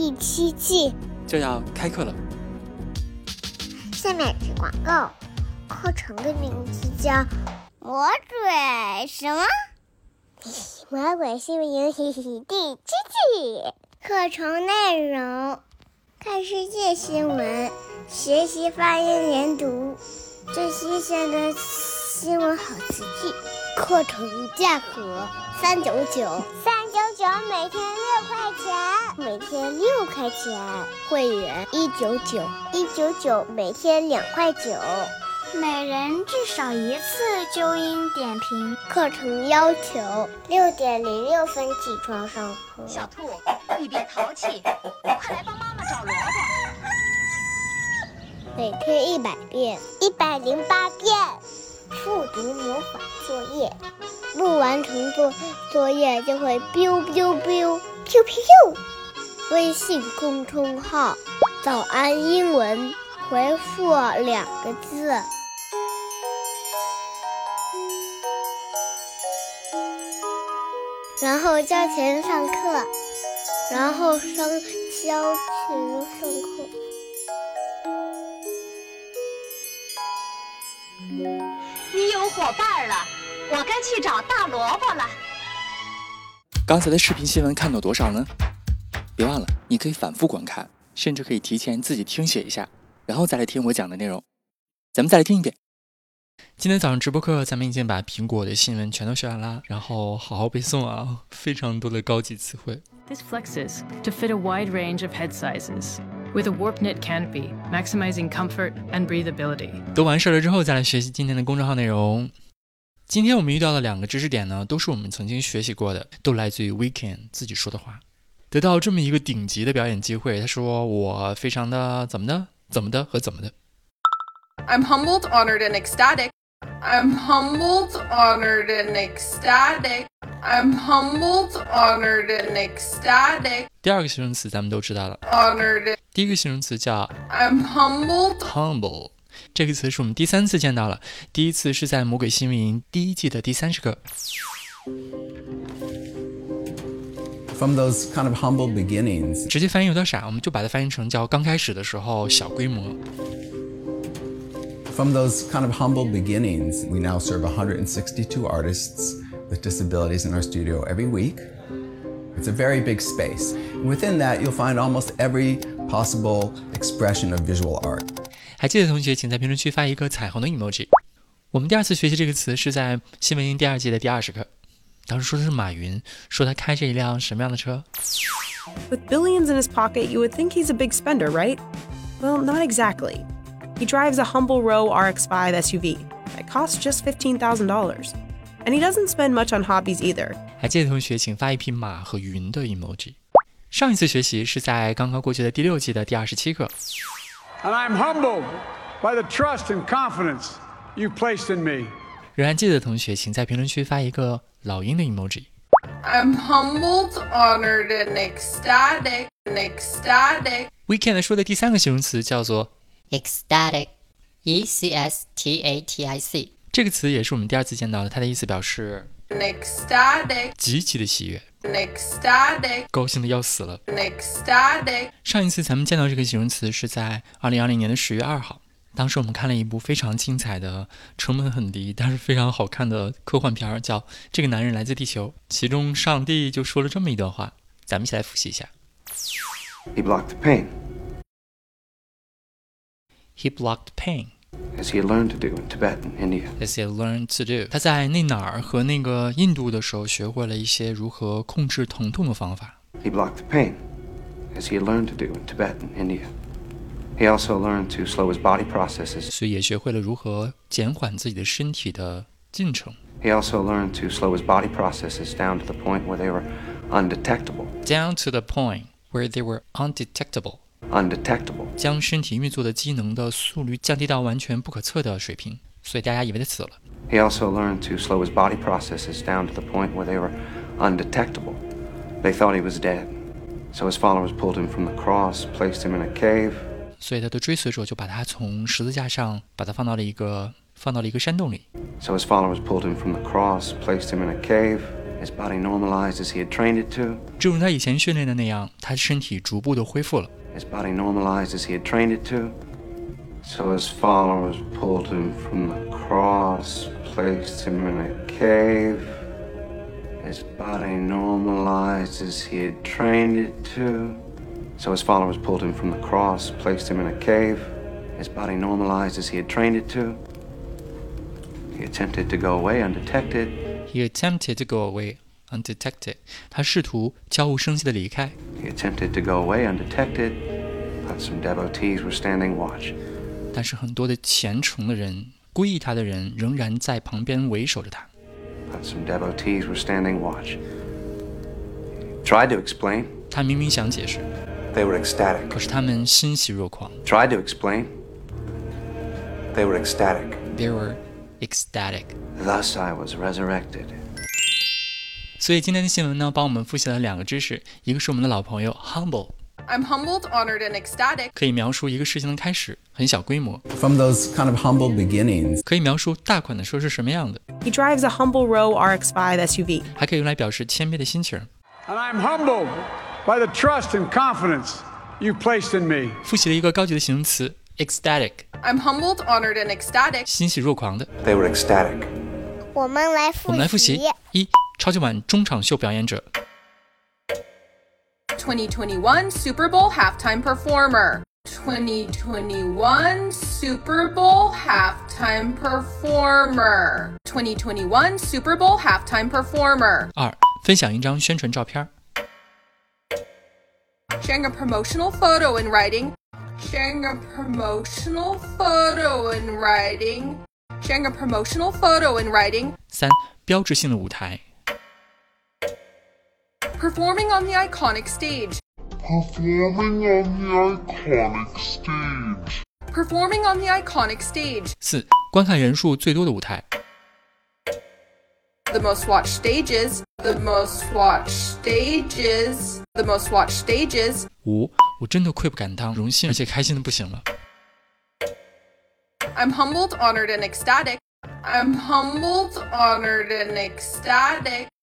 第七季就要开课了。下面是广告，课程的名字叫《魔鬼什么？魔鬼新闻营第七季》。课程内容：看世界新闻，学习发音连读，最新鲜的新闻好词句。课程价格三九九，三九九每天六块钱，每天六块钱。会员一九九，一九九每天两块九，每人至少一次纠音点评。课程要求六点零六分起床上课。小兔，你别淘气，快来帮妈妈找萝卜。每天一百遍，一百零八遍。复读魔法作业，不完成作作业就会 biu biu biu QQ，微信公众号“早安英文”，回复两个字，然后交钱上课，然后上交钱上课。你有伙伴了，我该去找大萝卜了。刚才的视频新闻看到多少呢？别忘了，你可以反复观看，甚至可以提前自己听写一下，然后再来听我讲的内容。咱们再来听一遍。今天早上直播课，咱们已经把苹果的新闻全都学完了，然后好好背诵啊，非常多的高级词汇。This flexes to fit a wide range of head sizes with a warp knit canopy, maximizing comfort and breathability. 都完事儿了之后，再来学习今天的公众号内容。今天我们遇到的两个知识点呢，都是我们曾经学习过的，都来自于 Weeknd 自己说的话。得到这么一个顶级的表演机会，他说我非常的怎么的怎么的和怎么的。I'm humbled, honored, and ecstatic. I'm humbled, honored, and ecstatic. I'm humbled, honored, and ecstatic. 第二个形容词咱们都知道了。Honored. 第一个形容词叫 I'm humbled. Humble. 这个词是我们第三次见到了，第一次是在《魔鬼新闻营》第一季的第三十课。 From those kind of humble beginnings, 直接翻译有点傻，我们就把它翻译成叫刚开始的时候小规模。 from those kind of humble beginnings, we now serve 162 artists with disabilities in our studio every week. It's a very big space. And within that, you'll find almost every possible expression of visual art. 还记得同学，请在评论区发一个彩虹的 emoji。我们第二次学习这个词是在新闻营第二季的第二十课，当时说的是马云，说他开着一辆什么样的车？With billions in his pocket, you would think he's a big spender, right? Well, not exactly. He drives a humble row RX5 SUV that costs just fifteen thousand dollars, and he doesn't spend much on hobbies either. 还记得同学，请发一匹马和云的 emoji。上一次学习是在刚刚过去的第六季的第二十七课。and I'm humbled by the trust and confidence you placed in me. 仍然记得的同学，请在评论区发一个老鹰的 emoji。I'm humbled, honored, and ecstatic. And ecstatic. Weeknd 说的第三个形容词叫做 ecstatic, e c s t a t i c。这个词也是我们第二次见到的，它的意思表示 ecstatic，极其的喜悦。And ecstatic. 高兴的要死了。And ecstatic. 上一次咱们见到这个形容词是在二零二零年的十月二号，当时我们看了一部非常精彩的、成本很低但是非常好看的科幻片儿，叫《这个男人来自地球》，其中上帝就说了这么一段话，咱们一起来复习一下。He blocked the pain, He blocked pain as he had learned to do in Tibet and India. as he learned to do。他在那哪儿和那个印度的时候学会了一些如何控制疼痛的方法。 He blocked the pain, as he had learned to do in Tibet and India. He also learned to slow his body processes. 所以也学会了如何减缓自己的身体的进程。 He also learned to slow his body processes down to the point where they were undetectable. Down to the point， where they were undetectable。 undetectable. 将身体运作的机能的速率降低到完全不可测的水平，所以大家以为他死了。 He also learned to slow his body processes down to the point where they were undetectable. They thought he was dead. So his followers pulled him from the cross, placed him in a cave. 所以他的追随者就把他从十字架上，把他放到了一个放到了一个山洞里。 So his followers pulled him from the cross, placed him in a cave. His body normalized as he had trained it to. 正如他以前训练的那样，他身体逐步的恢复了。 His body normalized as he had trained it to. So his followers pulled him from the cross, placed him in a cave. His body normalized as he had trained it to. So his followers pulled him from the cross, placed him in a cave. His body normalized as he had trained it to. He attempted to go away undetected. He attempted to go away undetected。他试图悄无声息的离开。 He attempted to go away undetected, but some devotees were standing watch. 但是很多的虔诚的人、皈依他的人仍然在旁边为首着他。 But some devotees were standing watch. Tried to explain. 他明明想解释， They were ecstatic. 可是他们欣喜若狂。 Tried to explain. They were ecstatic. They were ecstatic。 Thus I was resurrected. 所以今天的新闻呢，帮我们复习了两个知识，一个是我们的老朋友 humble。I'm humbled, honored, and ecstatic。可以描述一个事情的开始，很小规模。From those kind of humble beginnings，可以描述大款的车是什么样的。He drives a humble Roewe RX5 SUV。还可以用来表示谦卑的心情。And I'm humbled by the trust and confidence you placed in me。复习了一个高级的形容词 ecstatic。I'm humbled, honored, and ecstatic。欣喜若狂的。They were ecstatic。我们来复习。我们来复习一。超级碗中场秀表演者； 2021 Super Bowl halftime performer. 2021 Super Bowl halftime performer. 2021 Super Bowl halftime performer. 二，分享一张宣传照片； Sharing a promotional photo in writing. Sharing a promotional photo in writing. Sharing a promotional photo in writing. 三，标志性的舞台； Performing on the iconic stage. Performing on the iconic stage. Performing on the iconic stage. 四，观看人数最多的舞台； The most watched stages. The most watched stages. The most watched stages. 五，我真的愧不敢当，荣幸而且开心的不行了； I'm humbled, honored, and ecstatic. I'm humbled, honored, and ecstatic.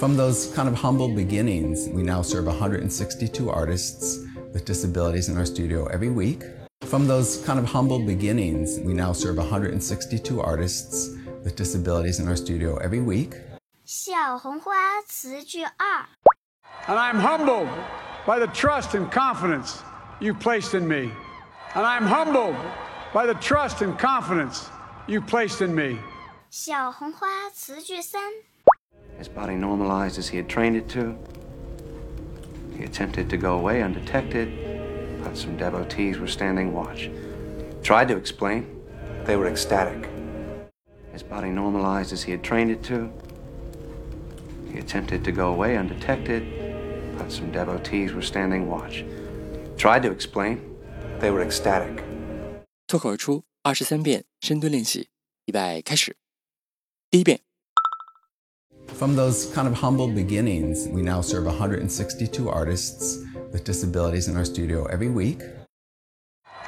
from those kind of humble beginnings, we now serve 162 artists with disabilities in our studio every week. From those kind of humble beginnings, we now serve 162 artists with disabilities in our studio every week. 小红花词句二， And I'm humbled by the trust and confidence you placed in me. And I'm humbled by the trust and confidence you placed in me. 小红花词句三， His body normalized as he had trained it to. He attempted to go away undetected, but some devotees were standing watch. Tried to explain. They were ecstatic. His body normalized as he had trained it to. He attempted to go away undetected, but some devotees were standing watch. Tried to explain. They were ecstatic. 脱口而出二十三遍深蹲练习，预备开始。第一遍， From those kind of humble beginnings, we now serve 162 artists with disabilities in our studio every week.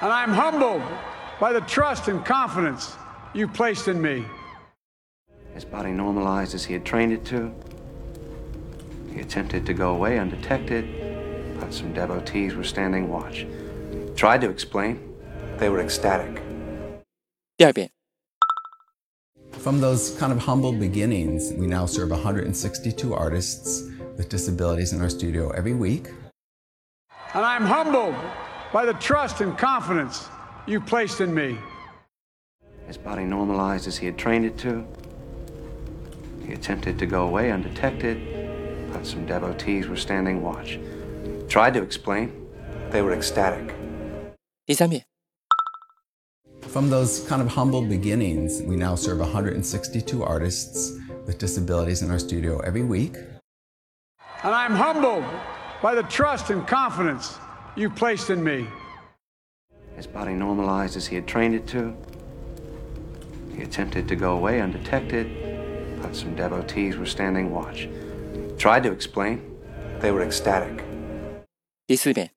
And I'm humbled by the trust and confidence you placed in me. His body normalized as he had trained it to. He attempted to go away undetected, but some devotees were standing watch. Tried to explain. They were ecstatic. 第二遍， From those kind of humble beginnings, we now serve 162 artists with disabilities in our studio every week. And I'm humbled by by the trust and confidence you placed in me. His body normalized as he had trained it to. He attempted to go away undetected, but some devotees were standing watch. Tried to explain. They were ecstatic. 第三遍， From those kind of humble beginnings, we now serve 162 artists with disabilities in our studio every week. And I'm humbled by the trust and confidence you placed in me. His body normalized as he had trained it to. He attempted to go away undetected, but some devotees were standing watch. Tried to explain. They were ecstatic. 第四遍，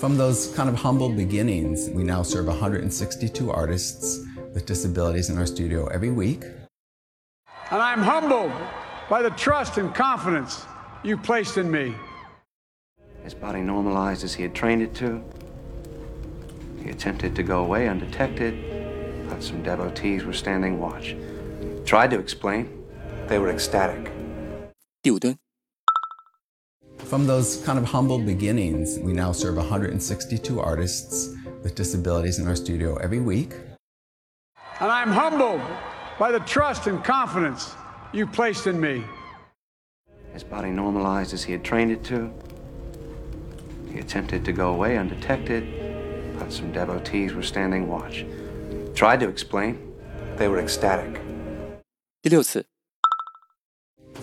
From those kind of humble beginnings, we now serve 162 artists with disabilities in our studio every week. And I'm humbled by the trust and confidence you placed in me. His body normalized as he had trained it to. He attempted to go away undetected, but some devotees were standing watch. Tried to explain. They were ecstatic. 第五蹲， From those kind of humble beginnings, we now serve 162 artists with disabilities in our studio every week. And I'm humbled by the trust and confidence you placed in me. His body normalized as he had trained it to. He attempted to go away undetected, but some devotees were standing watch. Tried to explain. They were ecstatic. 第六次，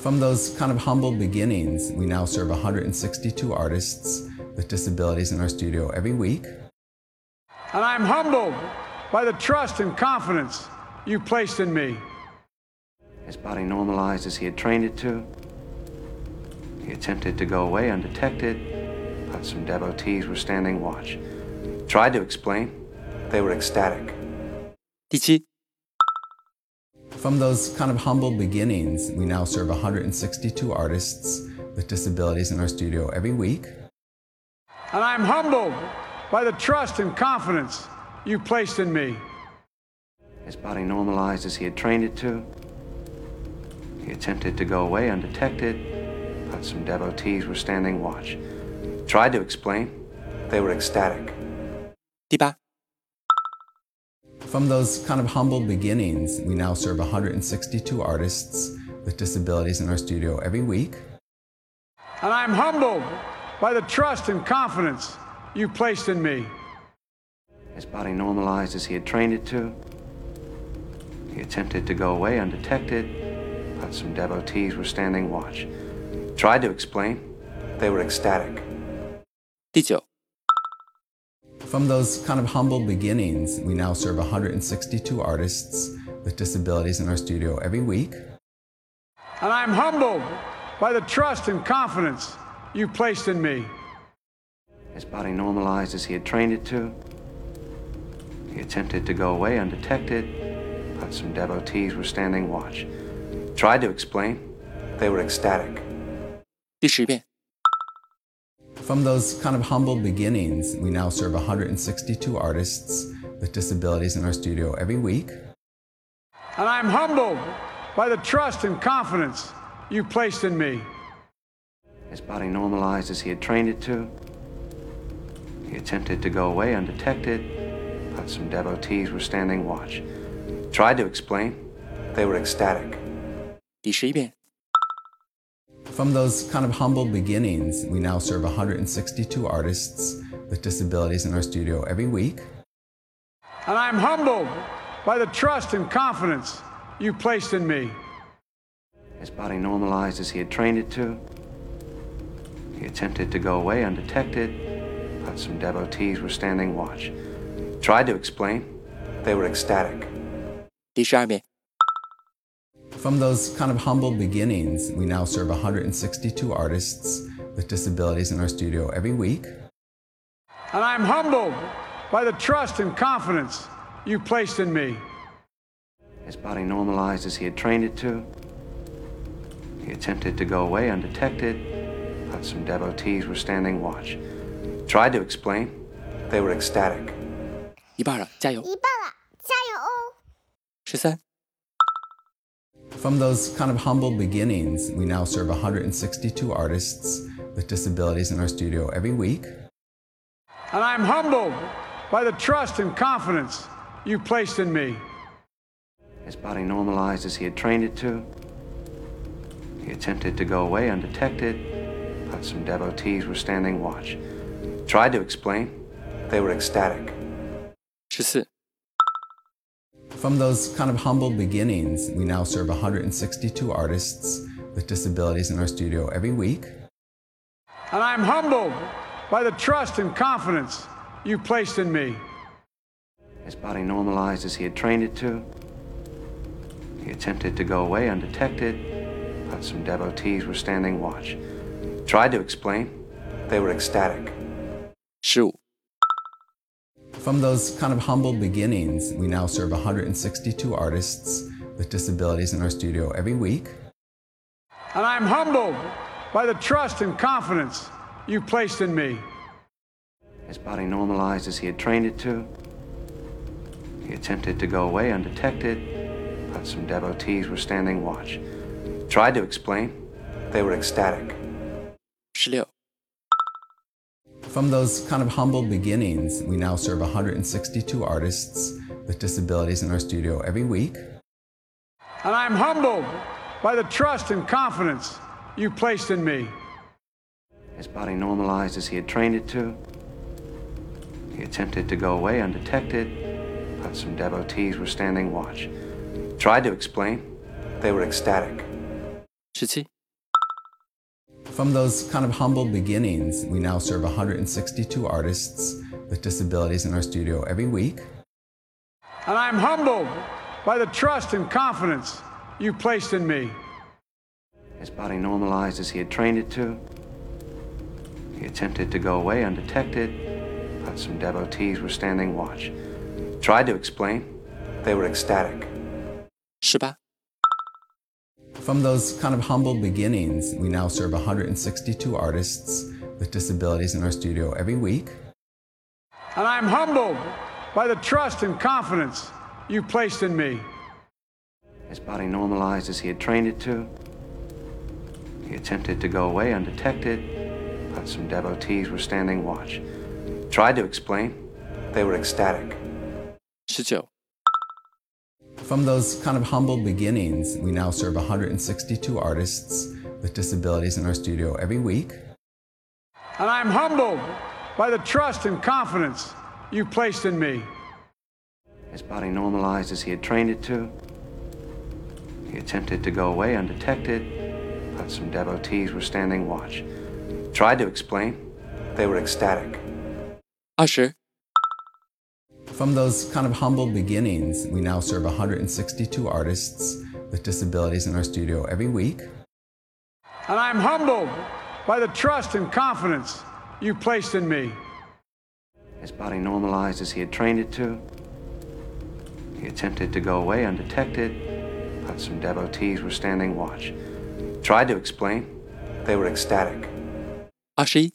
from those kind of humble beginnings, we now serve 162 artists with disabilities in our studio every week. And I'm humbled by the trust and confidence you placed in me. His body normalized as he had trained it to. He attempted to go away undetected, but some devotees were standing watch. Tried to explain. They were ecstatic. 第七，From those kind of humble beginnings, we now serve 162 artists with disabilities in our studio every week. And I'm humbled by the trust and confidence you've placed in me. His body normalized as he had trained it to. He attempted to go away undetected, but some devotees were standing watch. Tried to explain. They were ecstatic. 第八，From those kind of humble beginnings, we now serve 162 artists with disabilities in our studio every week. And I'm humbled by the trust and confidence you placed in me. His body normalized as he had trained it to. He attempted to go away undetected, but some devotees were standing watch. Tried to explain. They were ecstatic. 第九，From those kind of humble beginnings, we now serve 162 artists with disabilities in our studio every week. And I'm humbled by the trust and confidence you placed in me. His body normalized as he had trained it to. He attempted to go away undetected, but some devotees were standing watch. Tried to explain. They were ecstatic. 第十遍， From those kind of humble beginnings, we now serve 162 artists with disabilities in our studio every week. And I'm humbled by the trust and confidence you placed in me. His body normalized as he had trained it to. He attempted to go away undetected, but some devotees were standing watch. Tried to explain. They were ecstatic. 第十一遍， From those kind of humble beginnings, we now serve 162 artists with disabilities in our studio every week. And I'm humbled by the trust and confidence you placed in me. His body normalized as he had trained it to. He attempted to go away undetected, but some devotees were standing watch. Tried to explain. They were ecstatic. 第十二遍， From those kind of humble beginnings, we now serve 162 artists with disabilities in our studio every week. And I'm humbled by the trust and confidence you placed in me. His body normalized as he had trained it to. He attempted to go away undetected, but some devotees were standing watch. Tried to explain. They were ecstatic. 一半了，加油！一半了，加油哦！十三、 From those kind of humble beginnings, we now serve 162 artists with disabilities in our studio every week. And I'm humbled by the trust and confidence you've placed in me. His body normalized as he had trained it to. He attempted to go away undetected, but some devotees were standing watch. Tried to explain. They were ecstatic. 十四、From those kind of humble beginnings, we now serve 162 artists with disabilities in our studio every week. And I'm humbled by the trust and confidence you've placed in me. His body normalized as he had trained it to. He attempted to go away undetected, but some devotees were standing watch. Tried to explain. They were ecstatic. 十五、From those kind of humble beginnings, we now serve 162 artists with disabilities in our studio every week. And I'm humbled by the trust and confidence you placed in me. His body normalized as he had trained it to. He attempted to go away undetected, but some devotees were standing watch. Tried to explain. They were ecstatic. 十六、From those kind of humble beginnings, we now serve 162 artists with disabilities in our studio every week. And I'm humbled by the trust and confidence you placed in me. His body normalized as he had trained it to. He attempted to go away undetected, but some devotees were standing watch. Tried to explain. They were ecstatic. 十七、From those kind of humble beginnings, we now serve 162 artists with disabilities in our studio every week. And I'm humbled by the trust and confidence you placed in me. His body normalized as he had trained it to. He attempted to go away undetected, but some devotees were standing watch. Tried to explain. They were ecstatic. 十八、From those kind of humble beginnings, we now serve 162 artists with disabilities in our studio every week. And I'm humbled by the trust and confidence you placed in me. His body normalized as he had trained it to. He attempted to go away undetected, but some devotees were standing watch. Tried to explain. They were ecstatic. 十九、From those kind of humble beginnings, we now serve 162 artists with disabilities in our studio every week. And I'm humbled by the trust and confidence you placed in me. His body normalized as he had trained it to. He attempted to go away undetected, but some devotees were standing watch. Tried to explain. They were ecstatic. 二十、from those kind of humble beginnings, we now serve 162 artists with disabilities in our studio every week. And I'm humbled by the trust and confidence you placed in me. His body normalized as he had trained it to. He attempted to go away undetected, but some devotees were standing watch. Tried to explain. They were ecstatic. Ashy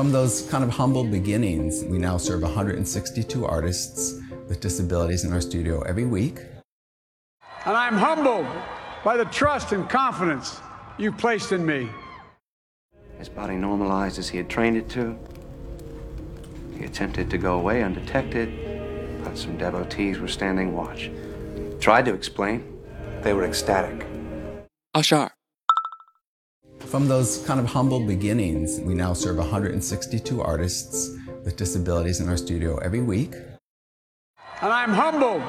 from those kind of humble beginnings, we now serve 162 artists with disabilities in our studio every week. And I'm humbled by the trust and confidence you placed in me. His body normalized as he had trained it to. He attempted to go away undetected, but some devotees were standing watch. Tried to explain. They were ecstatic. Ashar, From those kind of humble beginnings, we now serve 162 artists with disabilities in our studio every week. And I'm humbled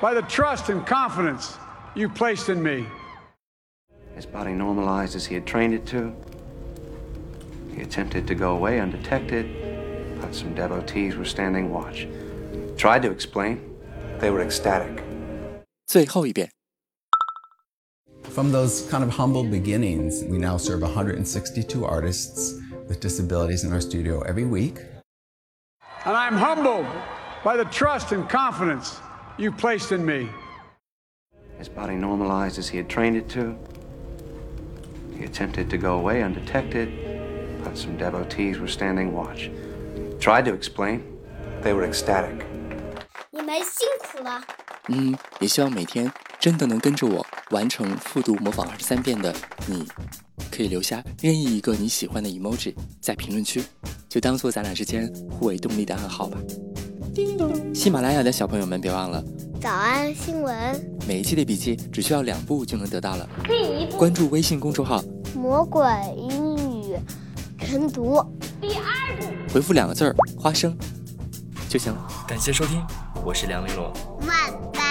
by the trust and confidence you placed in me. His body normalized as he had trained it to. He attempted to go away undetected, but some devotees were standing watch. Tried to explain. They were ecstatic. 最后一遍。 From those kind of humble beginnings, we now serve 162 artists with disabilities in our studio every week. And I'm humbled by the trust and confidence you placed in me. His body normalized as he had trained it to. He attempted to go away undetected, but some devotees were standing watch. Tried to explain. They were ecstatic. 你们辛苦了。嗯，也希望每天 真的能跟着我完成复读模仿二十三遍的你，可以留下任意一个你喜欢的 emoji 在评论区，就当做咱俩之间互为动力的暗号吧。叮咚喜马拉雅的小朋友们，别忘了早安新闻，每一期的笔记只需要两步就能得到了。第一步关注微信公众号“魔鬼英语晨读”，第二步回复两个字儿“花生”就行了。感谢收听，我是梁丽罗。万般皆下品，